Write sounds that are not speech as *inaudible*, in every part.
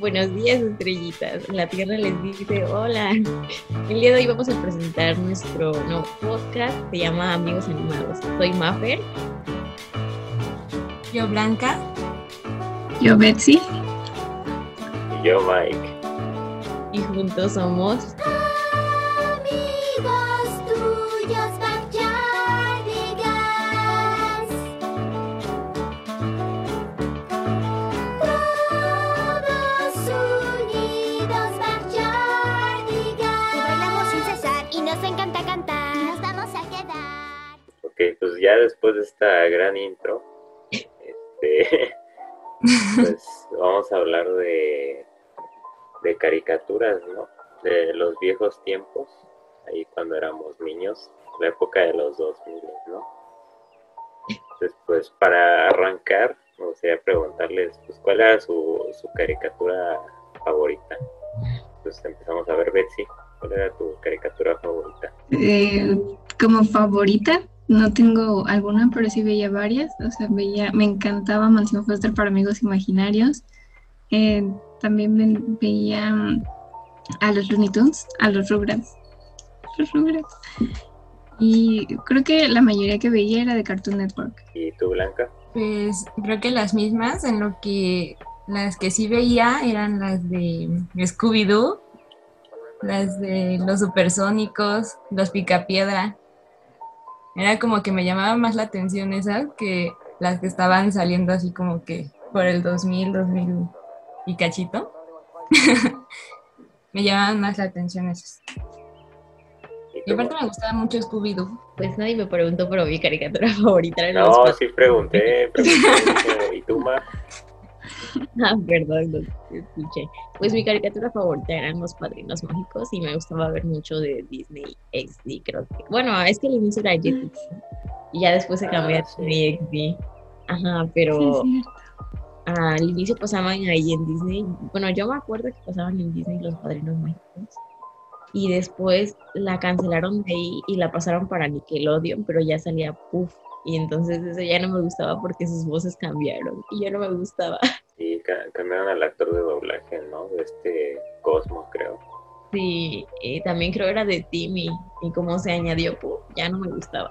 Buenos días, estrellitas. La Tierra les dice hola. El día de hoy vamos a presentar nuestro nuevo podcast. Se llama Amigos Animados. Soy Maffer. Yo, Blanca. Yo, Betsy. Y yo, Mike. Y juntos somos ya después de esta gran intro, este, *laughs* pues vamos a hablar de, de caricaturas, ¿no? De los viejos tiempos, ahí cuando éramos niños, la época de los 2000, ¿no? Entonces, pues para arrancar, me gustaría preguntarles, pues, ¿cuál era su, su caricatura favorita? Pues empezamos a ver, Betsy, ¿cuál era tu caricatura favorita? Eh, como favorita, no tengo alguna, pero sí veía varias. O sea, veía, me encantaba Mansión Foster para Amigos Imaginarios. Eh, también ve- veía mm, a los Looney Tunes, a los Rugrats. Los Rugrats. Y creo que la mayoría que veía era de Cartoon Network. ¿Y tú, Blanca? Pues creo que las mismas, en lo que las que sí veía eran las de Scooby-Doo, las de los supersónicos, los picapiedra. Era como que me llamaba más la atención esas que las que estaban saliendo así como que por el 2000, 2000 y cachito. *laughs* me llamaban más la atención esas. ¿Y aparte me gustaba mucho Scooby-Doo. Pues nadie me preguntó, pero mi caricatura favorita era No, los sí pregunté, pregunté. *laughs* ¿Y tú, Ma? *laughs* Ah, perdón, no te escuché. Pues mi caricatura favorita eran los padrinos mágicos y me gustaba ver mucho de Disney XD, creo que. Bueno, es que al inicio era Jetix y ya después se cambió Ah, a sí. Disney XD. Ajá, pero al inicio pasaban ahí en Disney. Bueno, yo me acuerdo que pasaban en Disney los padrinos mágicos. Y después la cancelaron de ahí y la pasaron para Nickelodeon, pero ya salía Puff. Y entonces eso ya no me gustaba porque sus voces cambiaron y yo no me gustaba. *laughs* Y ca- cambiaron al actor de doblaje, ¿no? De este Cosmo, creo. Sí, y también creo era de Timmy. Y como se añadió Puff, ya no me gustaba.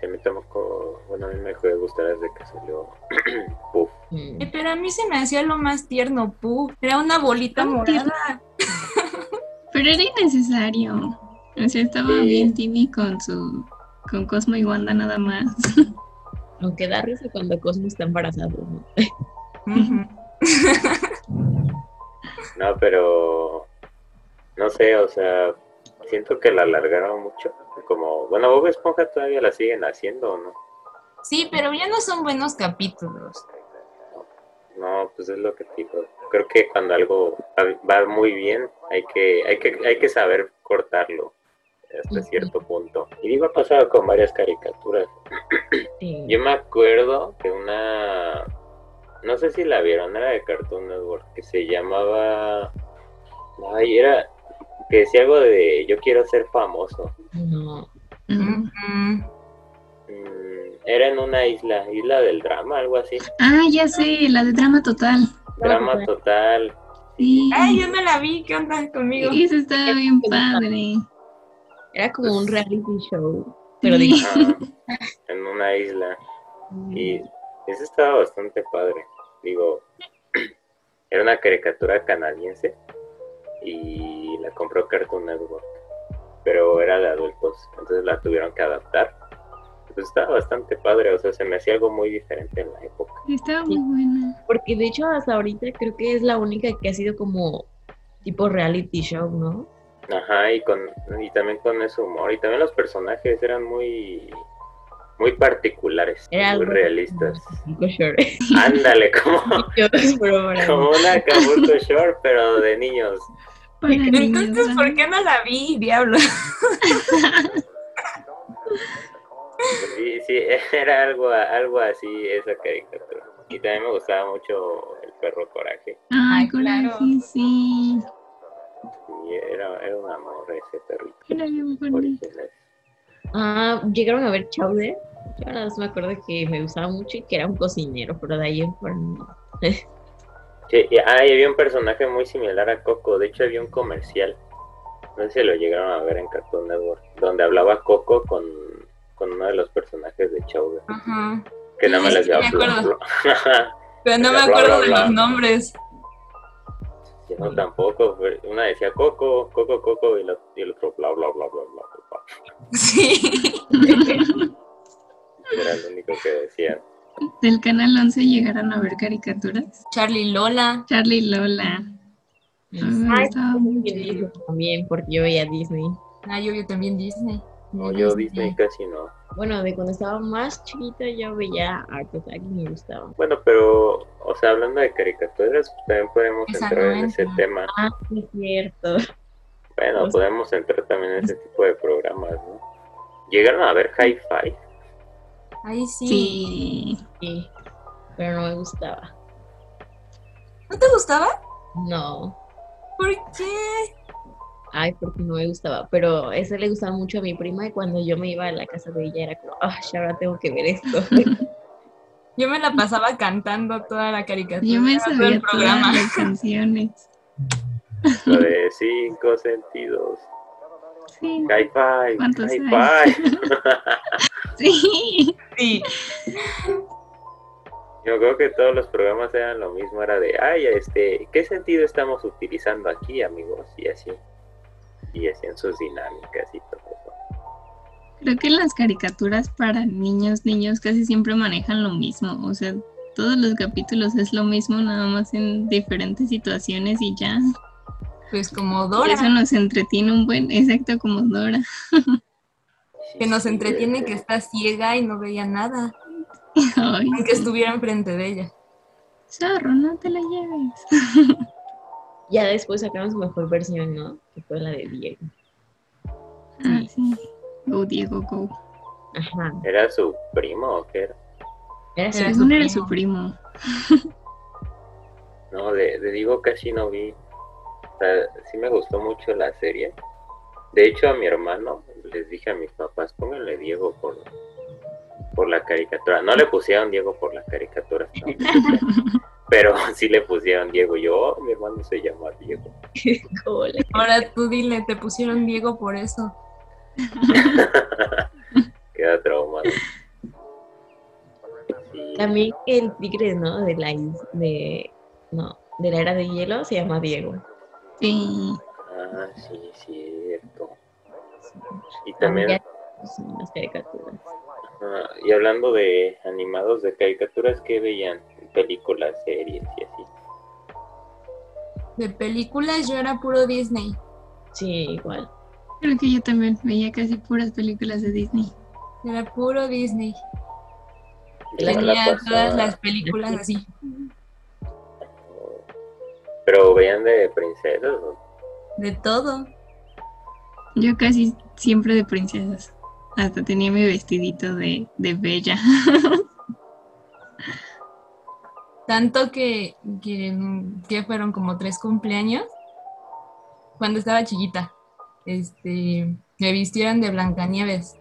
Sí, a mí tampoco, bueno, a mí me dejó de gustar desde que salió *clears throat* Puff. Mm. Eh, Pero a mí se me hacía lo más tierno, pu. Era una bolita morada. Pero era innecesario. O sea, estaba Sí. bien Timmy con su con Cosmo y Wanda nada más. *laughs* Aunque da risa cuando Cosmo está embarazado. ¿no? Pero no sé, o sea, siento que la alargaron mucho. Como, bueno, Bob Esponja todavía la siguen haciendo, ¿o no? Sí, pero ya no son buenos capítulos. No, pues es lo que digo. Creo que cuando algo va, va muy bien, hay que, hay que, hay que saber cortarlo hasta cierto punto. Y digo, ha pasado con varias caricaturas. Sí. Yo me acuerdo de una, no sé si la vieron, era de Cartoon Network, que se llamaba, ay, era, que decía algo de yo quiero ser famoso. No. Mm. Era en una isla, isla del drama, algo así. Ah, ya sé, la de drama total. Drama total. Sí. Ay, yo no la vi, ¿qué onda conmigo? Eso estaba bien *laughs* padre. Era como un reality show. Pero digo, Ajá, *laughs* en una isla. Y eso estaba bastante padre. Digo, *clears throat* era una caricatura canadiense y la compró Cartoon Network, pero era de adultos, entonces la tuvieron que adaptar. Pues estaba bastante padre, o sea, se me hacía algo muy diferente en la época. Estaba muy buena. porque de hecho hasta ahorita creo que es la única que ha sido como tipo reality show, ¿no? Ajá, y con y también con ese humor, y también los personajes eran muy muy particulares, Era muy algo realistas. *laughs* Shore. Ándale, *laughs* como, como una Acapulco Shore, pero de niños. Entonces. ¿por qué no la vi, diablo? Sí, sí, *laughs* era algo, algo así esa caricatura. Y también me gustaba mucho el perro coraje. Ay, claro. coraje, sí. Y era, era un amor ese perrito. Era bien bonito. original. Ah, llegaron a ver Chowder. Yo ahora me acuerdo que me gustaba mucho y que era un cocinero, pero de ahí en fuera no. Sí, y- ah, y había un personaje muy similar a Coco. De hecho, había un comercial. No sé si lo llegaron a ver en Cartoon Network. Donde hablaba Coco con, con uno de los personajes de Chowder. Ajá. Que Sí, sí, sí, me bla, acuerdo. bla. *laughs* Pero no me Bla, bla, acuerdo de bla. los nombres. Sí, no, tampoco. Una decía Coco, Coco, Coco. Y, la- y el otro bla, bla, bla, bla, bla, bla. Sí. Era lo único que decían. Del canal 11 llegaron a ver caricaturas. Charlie Lola. Charlie Lola. Ay, gustaba mucho. yo Disney también, porque yo veía Disney. Ah, yo, yo también Disney. No, yo Disney casi no. Bueno, de cuando estaba más chiquita yo veía Art Attack y me gustaba. Bueno, pero, o sea, hablando de caricaturas, también podemos Esa entrar no en ese tema. Ah, sí, es cierto. Bueno, Pues- podemos entrar también en ese tipo de programas, ¿no? ¿Llegaron a ver Hi-Fi? Ahí sí. Sí. Sí, pero no me gustaba. ¿No te gustaba? No. ¿Por qué? Ay, porque no me gustaba. Pero ese le gustaba mucho a mi prima y cuando yo me iba a la casa de ella era como, ah, ahora tengo que ver esto. *laughs* Yo me la pasaba cantando toda la caricatura. Yo me sabía el programa. todas las canciones. Lo de cinco sentidos. Sí. Hi-Fi. *laughs* Sí. Sí. Yo creo que todos los programas eran lo mismo, era de, ay, este, ¿qué sentido estamos utilizando aquí, amigos? Y así. Y hacían sus dinámicas y todo eso. Creo que las caricaturas para niños, niños casi siempre manejan lo mismo. O sea, todos los capítulos es lo mismo, nada más en diferentes situaciones y ya. Pues como Dora, eso nos entretiene un buen, exacto como Dora. que nos Sí, entretiene que está ciega y no veía nada, Ay, aunque estuviera enfrente de ella. zorro, no te la lleves. ya después sacaron su mejor versión, ¿no? Que fue la de Diego. Ah, sí. Go Diego, go. Ajá. ¿Era su primo o qué era? Era su Era Según era primo. su primo. *laughs* No, de, de Diego casi no vi. O sea, sí me gustó mucho la serie. De hecho, a mi hermano les dije a mis papás, pónganle Diego por, por la caricatura. No le pusieron Diego por la caricatura, no, *laughs* pero *laughs* sí le pusieron Diego. Yo, "Oh, mi hermano se llama Diego. *laughs* Ahora tú dile, te pusieron Diego por eso. *laughs* Queda traumado. Sí. También el tigre, ¿no? De la de no, de la era de hielo se llama Diego. Sí. Ah, sí, cierto. Y También también, ya son las caricaturas. ah, y hablando de animados de caricaturas, ¿qué veían? Películas, series y así. De películas yo era puro Disney. Sí, igual. Creo que yo también veía casi puras películas de Disney. Era puro Disney. Tenía todas las películas así. Pero veían de princesas. ¿o? De todo. Yo casi siempre de princesas. Hasta tenía mi vestidito de, de bella. *laughs* Tanto que, que, que fueron como tres cumpleaños. Cuando estaba chiquita. Este, me vistieron de Blancanieves.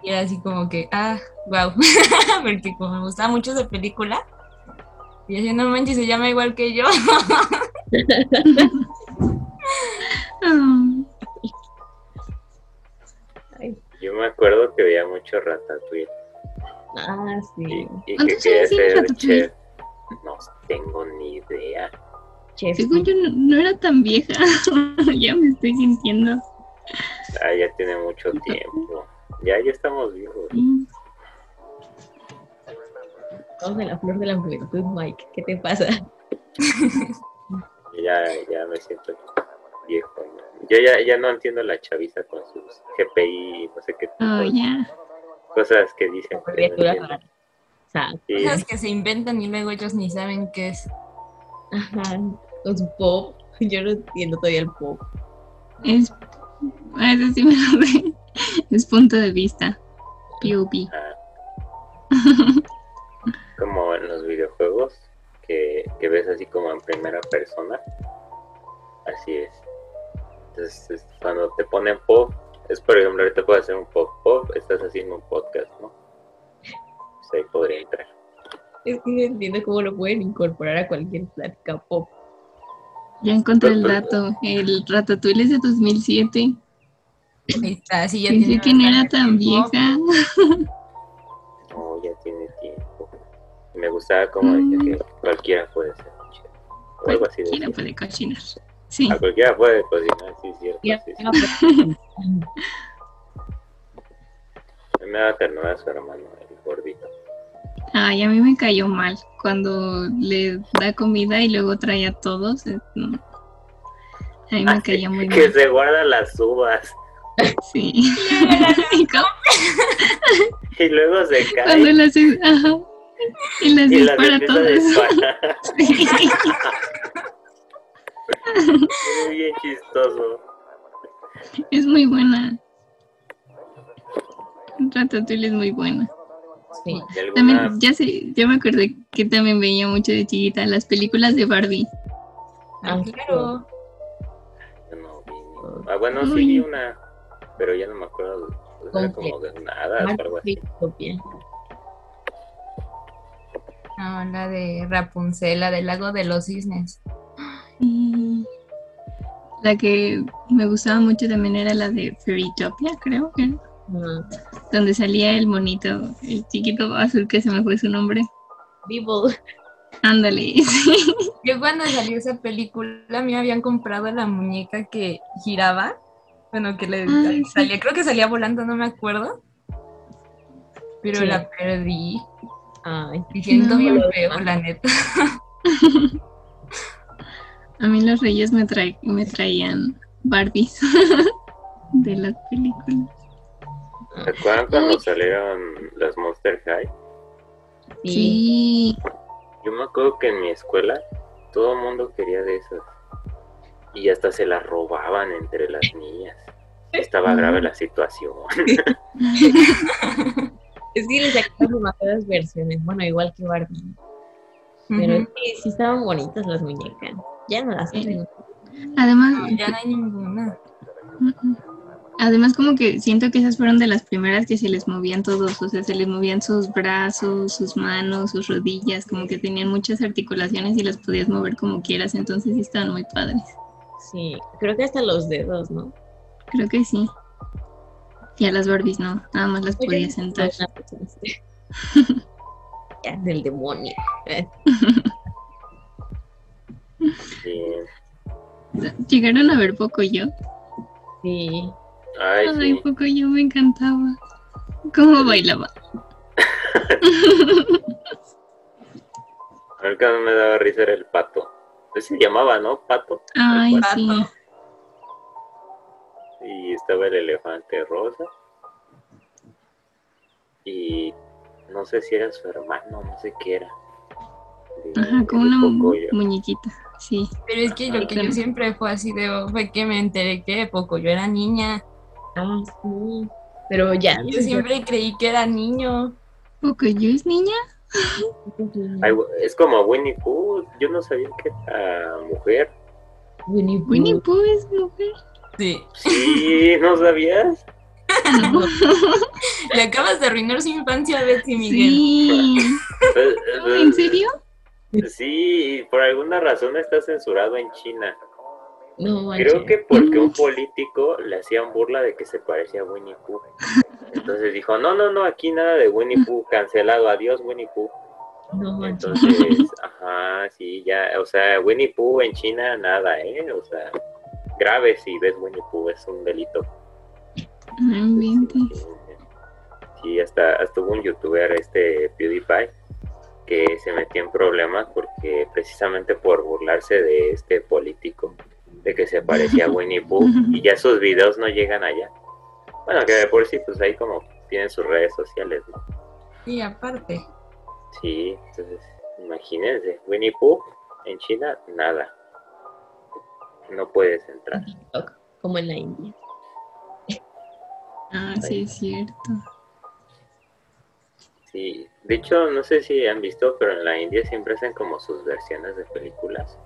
Y era así como que, ah, wow. *laughs* Porque como me gustaba mucho esa película. Y así, no manches, se llama igual que yo. *laughs* Yo me acuerdo que veía mucho Ratatouille. Ah, sí. y ¿Cuántos años chef. No tengo ni idea. Chef. según yo no, no era tan vieja. *laughs* ya me estoy sintiendo. Ah, ya tiene mucho tiempo. Ya, ya estamos viejos. Mm, Estamos en la flor de la juventud, Mike. ¿Qué te pasa? *laughs* Ya, ya me siento viejo. Yo ya, ya no entiendo la chaviza con sus GPI, no sé qué tipo Oh, de ya. Cosas que dicen. que no Criaturas entiendo. raras. O sea, Sí, Cosas que se inventan y luego ellos ni saben qué es. ajá, su pop. *laughs* Yo no entiendo todavía el pop. Es. Eso sí me *laughs* lo sé. Es punto de vista. POV. ah. como en los videojuegos, que, que ves así como en primera persona. Así es. Entonces, es- cuando te ponen pop, es por ejemplo, ahorita puedes hacer un pop pop, estás haciendo un podcast, ¿no? Pues ahí podría entrar. Es que no entiendo cómo lo pueden incorporar a cualquier plática pop. Ya encontré el dato. El Ratatouille es de 2007. Ahí está, sí, ya Pensé tiene que no era tan tiempo. vieja. No, ya tiene tiempo. Me gustaba como decía Mm. que cualquiera puede ser. O algo así de Cualquiera puede cocinar. Sí. A cualquiera puede cocinar, sí, es cierto. Sí, sí. *laughs* Me da ternura su hermano, el gordito. Ay, a mí me cayó mal cuando le da comida y luego trae a todos. eh, no. A mí me Ah, sí, cayó muy que mal. se guarda las uvas Sí. *laughs* *laughs* Y luego se cuando cae las, ajá, y las y las dispara a todas. Sí. Es bien chistoso. Es muy buena. Ratatouille es muy buena. sí. Alguna- También, ya sé, ya me acordé que también veía mucho de chiquita las películas de Barbie. Ah, claro. Yo no vi ni- Ah, bueno, sí Uy. vi una, pero ya no me acuerdo. Era como de nada algo así. No, la de Rapunzel, la del lago de los cisnes. Y La que me gustaba mucho también era la de Fairytopia, creo que era, Ah, donde salía el monito, el chiquito azul que se me fue su nombre. Vivo. Ándale, *laughs* sí. Yo cuando salió esa película, a mí me habían comprado la muñeca que giraba. Bueno, que le Ay, sí. salía, creo que salía volando, no me acuerdo. Pero Sí. la perdí. Ay, siento No. bien feo, la neta. *laughs* A mí los reyes me, trae- me traían Barbies *laughs* de las películas. ¿Se acuerdan cuando salieron las Monster High? sí. Sí, Yo me acuerdo que en mi escuela todo el mundo quería de esas. Y hasta se las robaban entre las niñas. Estaba grave la situación. *laughs* *laughs* Es que le sacaron demasiadas versiones. Bueno, igual que Barbie. Pero sí, sí estaban bonitas las muñecas. Ya no las hacen. además, No, ya no hay ninguna. Además, como que siento que esas fueron de las primeras que se les movían todos, o sea, se les movían sus brazos, sus manos, sus rodillas, como que tenían muchas articulaciones y las podías mover como quieras, entonces sí estaban muy padres. Sí, creo que hasta los dedos, ¿no? Creo que sí. Y a las Barbies no, nada más las podías sentar. *laughs* Del demonio. Sí. *laughs* Llegaron a ver poco yo. Sí. Ay, Ay, sí. poco yo me encantaba. ¿Cómo bailaba? El que no me daba risa era el pato. Ese se llamaba, ¿no? Pato. Ay, pato. sí. Y estaba el elefante rosa. Y no sé si era su hermano, no sé qué era. De- Ajá, como una Pocoyo. muñequita, sí. Pero es que lo que yo siempre fue así de fue que me enteré que de poco yo era niña. Ah, sí. Pero ya. Yo siempre creí que era niño. ¿Poco yo es niña? Ay, es como Winnie Pooh. Yo no sabía que era mujer. Winnie Pooh. Winnie Pooh es mujer. Sí. Sí, ¿no sabías? No. *laughs* Le acabas de arruinar su infancia a Betsy Miguel. Sí. No, ¿En serio? Sí, por alguna razón está censurado en China. No, Creo que porque un Mm. político le hacían burla de que se parecía a Winnie Pooh. Entonces dijo, no, no, no, aquí nada de Winnie Pooh, cancelado, adiós Winnie Pooh. No. Entonces, *laughs* ajá, sí, ya, o sea, Winnie Pooh en China, nada, ¿eh? O sea, grave si ves Winnie Pooh, es un delito. Sí, hasta, hasta hubo un youtuber, este PewDiePie, que se metió en problemas porque precisamente por burlarse de este político, de que se parecía a *laughs* Winnie Pooh, y ya sus videos no llegan allá. Bueno, que de por sí, pues ahí como tienen sus redes sociales, ¿no? Y aparte. Sí, entonces, imagínense, Winnie Pooh en China, nada. No puedes entrar. TikTok, como en la India. Ah, sí, es cierto. Sí, de hecho, no sé si han visto, pero en la India siempre hacen como sus versiones de películas.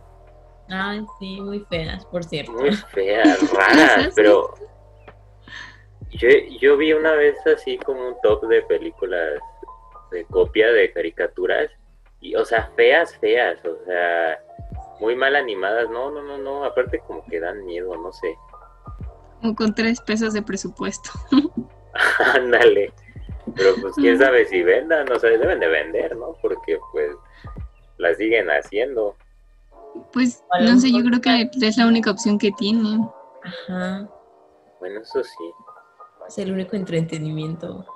Ay, sí, muy feas, por cierto. Muy feas, *laughs* raras, pero yo, yo vi una vez así como un top de películas de copia de caricaturas Y, o sea, feas, feas, o sea, muy mal animadas. No, no, no, no. Aparte como que dan miedo, no sé. Como con tres pesos de presupuesto. *laughs* Ándale. Pero pues quién sabe si vendan, o sea, deben de vender, ¿no? Porque pues las siguen haciendo. Pues no sé, yo creo que es la única opción que tienen. Ajá. Bueno, eso sí. Es el único entretenimiento.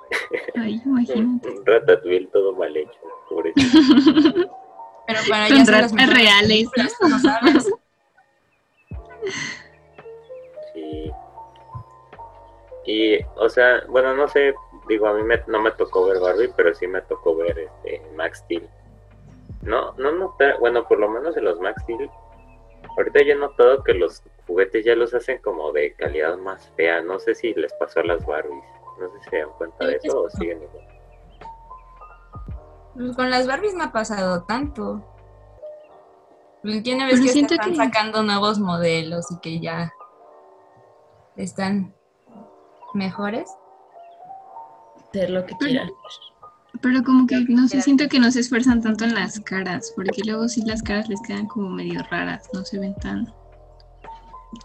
Ay, *laughs* imagínate. Un ratatouille todo mal hecho, pobrecito. *laughs* Pero para allá son reales, películas, ¿no sabes? Y, o sea, bueno, no sé, digo, a mí me- no me tocó ver Barbie, pero sí me tocó ver este, Max Steel. No, no nota, bueno, por lo menos en los Max Steel, ahorita ya he notado que los juguetes ya los hacen como de calidad más fea. No sé si les pasó a las Barbies. No sé si se dan cuenta de eso o sí. siguen igual. Pues Con las Barbies no ha pasado tanto. Pues, ¿Quién ves Pero que están que- sacando nuevos modelos y que ya están mejores? Hacer lo que Pero- quieran. Pero como que no sé, siento que no se esfuerzan tanto en las caras, porque luego sí las caras les quedan como medio raras, no se ven tan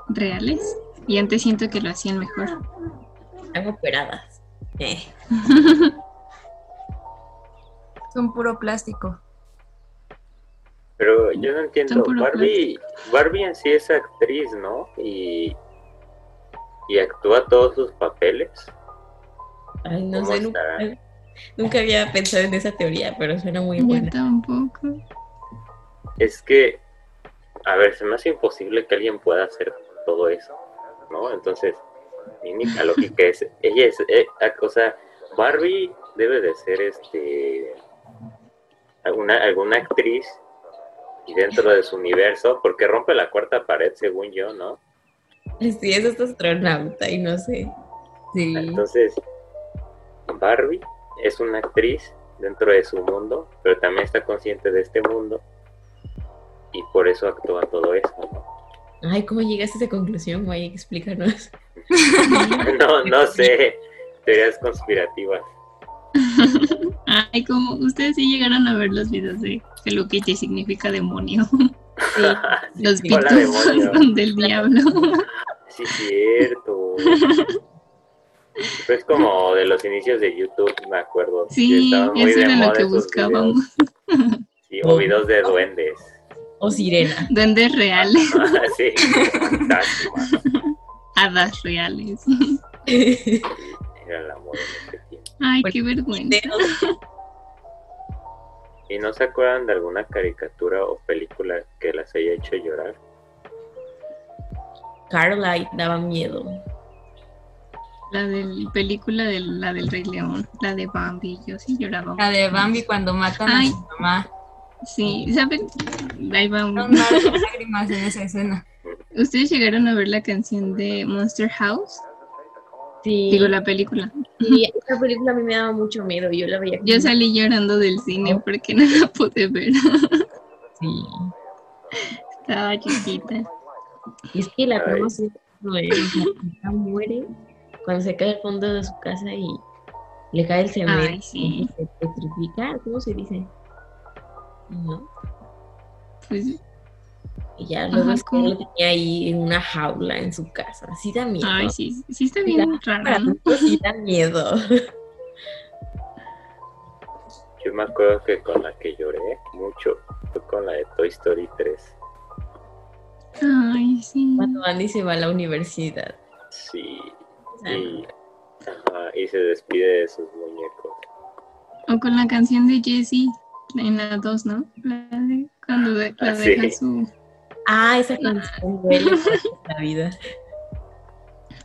reales. Y antes siento que lo hacían mejor. Están operadas. Eh. *laughs* Son puro plástico. Pero yo no entiendo, Barbie, Barbie en sí es actriz, ¿no? Y, y actúa todos sus papeles. Ay, no ¿Cómo sé, nunca, había pensado en esa teoría, pero suena muy Yo buena. tampoco. Es que, a ver, se me hace imposible que alguien pueda hacer todo eso, ¿no? Entonces, mi única *laughs* lógica es, ella es, eh, o sea, Barbie debe de ser, este, alguna, alguna actriz y dentro de su universo, porque rompe la cuarta pared, según yo, ¿no? *laughs* Sí, eso es astronauta y no sé. Sí. Entonces, Barbie es una actriz dentro de su mundo, pero también está consciente de este mundo y por eso actúa todo eso, ¿no? Ay, ¿cómo llegaste a esa conclusión, güey? Explícanos. *laughs* No, no sé, teorías conspirativas. *laughs* Ay, como ustedes sí llegaron a ver los videos de Hello Kitty significa demonio. *laughs* Sí, Los pitufos son del diablo. *laughs* Sí, cierto. Es como de los inicios de YouTube, me acuerdo. Sí, eso de era lo que buscábamos. videos. Sí, o videos de duendes. O sirena. Duendes reales, *laughs* sí, hadas reales. Era la moda en ese tiempo. Ay, Bueno, qué vergüenza. ¿Y no se acuerdan de alguna caricatura o película que las haya hecho llorar? Carlight daba miedo. La del película de la del Rey León, la de Bambi, yo sí lloraba. La de Bambi cuando matan Ay. a su mamá. Sí, ¿saben? Ahí va un- Son malas lágrimas en esa escena. ¿Ustedes llegaron a ver la canción de Monster House? Sí, Digo, la película. sí, esa película a mí me daba mucho miedo. Yo la veía. Yo como- salí llorando del cine porque no la pude ver. Sí. Estaba chiquita. Y es que la trama sí muere cuando se cae al fondo de su casa y le cae el cemento. Ay, sí. y Se petrifica, ¿cómo se dice? ¿No? Pues Y ya luego Ajá, es que ¿cómo? lo tenía ahí en una jaula en su casa. Sí da miedo. Ay, sí, sí está bien Para raro. sí da miedo. *laughs* Yo me acuerdo que con la que lloré mucho fue con la de Toy Story 3. Ay, sí. Cuando Andy se va a la universidad. Sí, sea, y, ajá, y se despide de sus muñecos. O con la canción de Jessie en la 2, ¿no? La de cuando de- la Ah, deja sí. su. Ah, esa canción duele por la vida.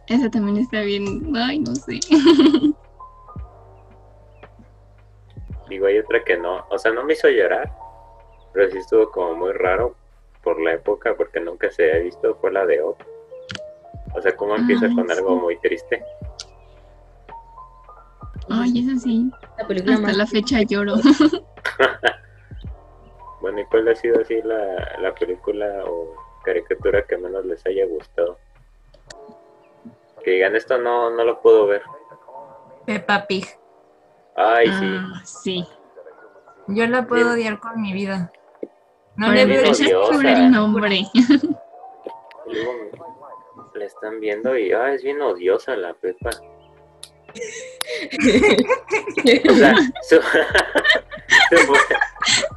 Esa también está bien. Ay, no sé. Digo, hay otra que no, o sea, no me hizo llorar, pero sí estuvo como muy raro por la época, porque nunca se había visto, fue la de Op. O sea, cómo empieza Ay, con algo muy triste. Ay, esa sí. La película Hasta más la fecha lloro. *laughs* Bueno, ¿y cuál ha sido así la, la película o caricatura que menos les haya gustado? Que digan, esto no, no lo puedo ver. Peppa Pig. Ay, sí. Ah, sí. Yo la puedo Bien. odiar con mi vida. No Por le veo el nombre. Luego la están viendo y, ah, es bien odiosa la Pepa. *laughs* O sea, *laughs* su- *laughs* fue-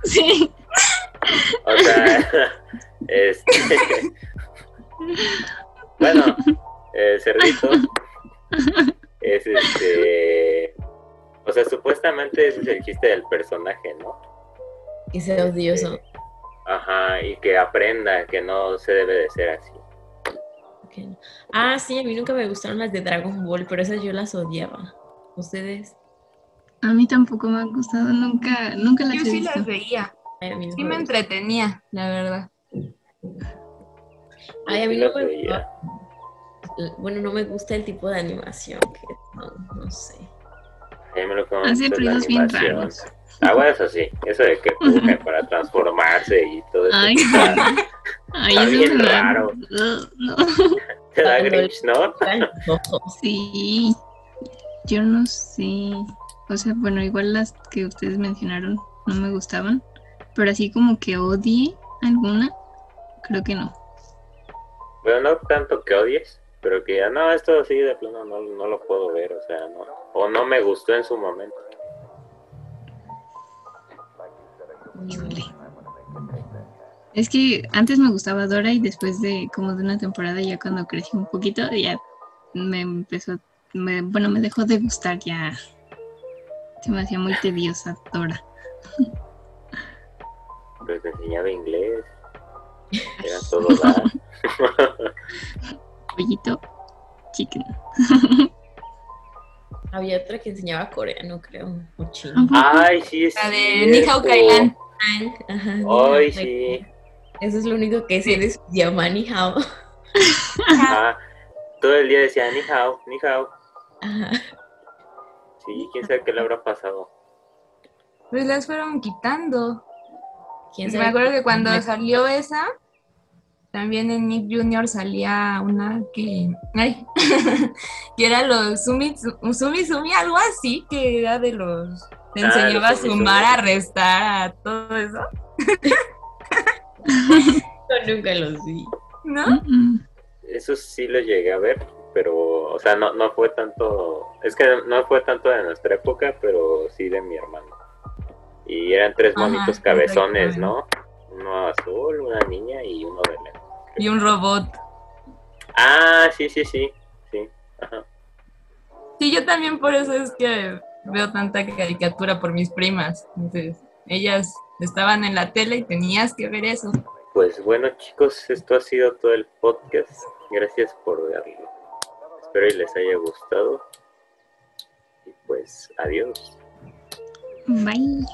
Sí. O sea, *laughs* este, *laughs* bueno, el cerdito es este, o sea, supuestamente ese es el chiste del personaje, ¿no? Que sea odioso. Ajá, y que aprenda que no se debe de ser así. Ah, sí, a mí nunca me gustaron las de Dragon Ball, pero esas yo las odiaba. ¿Ustedes? A mí tampoco me ha gustado, nunca, nunca las Yo he sí visto. las veía. Sí me entretenía, la verdad. Ay, a mí no me veía. Bueno, no me gusta el tipo de animación que no, no sé. A mí me lo Hace ruidos bien raros. Ah, bueno, eso sí, eso de que pujen para transformarse y todo eso. Ay, *laughs* está- Ay, Está eso bien da- raro. No. *laughs* Te da Grinch, no. *laughs* Sí, yo no sé. O sea, bueno, igual las que ustedes mencionaron no me gustaban, pero así como que odie alguna, creo que no. Bueno, no tanto que odies, pero que ya no, esto así de plano no, no lo puedo ver, o sea, no. O no me gustó en su momento. Híjole. Es que antes me gustaba Dora y después de como de una temporada ya cuando crecí un poquito ya me empezó, me- bueno, me dejó de gustar ya. Se me hacía muy tediosa Dora. *laughs* Pero te enseñaba inglés. Era todo dar. *laughs* Pollito, chicken. *laughs* Había otra que enseñaba coreano, creo, o chino. Ay, sí, es La de Ni Hao cierto. Kailan. Ajá, Ay, sí. Eso es lo único que sé de su idioma, ni hao. *laughs* Ah, todo el día decía ni hao, ni hao. Ajá. Sí, quién sabe qué le habrá pasado. Pues las fueron quitando. ¿Quién Me acuerdo que cuando salió esa, también en Nick Jr. salía una que. Ay, *laughs* que era los Sumi, Sumi Sumi, algo así, que era de los. Te Ah, enseñaba a los sumar, Sumi. a restar, a todo eso, *laughs* Yo nunca los vi. ¿no? Mm, mm. Eso sí lo llegué a ver, pero, o sea, no, no fue tanto, es que no fue tanto de nuestra época, pero sí de mi hermano. Y eran tres Ajá, monitos cabezones. ¿no? Uno azul, una niña y uno de lente. Y un robot. Ah, sí, sí, sí, sí. Ajá. Sí, yo también por eso es que veo tanta caricatura por mis primas. Entonces, ellas estaban en la tele y tenías que ver eso. Pues bueno, chicos, esto ha sido todo el podcast. Gracias por verlo. Espero y les haya gustado. Y pues, adiós. Bye.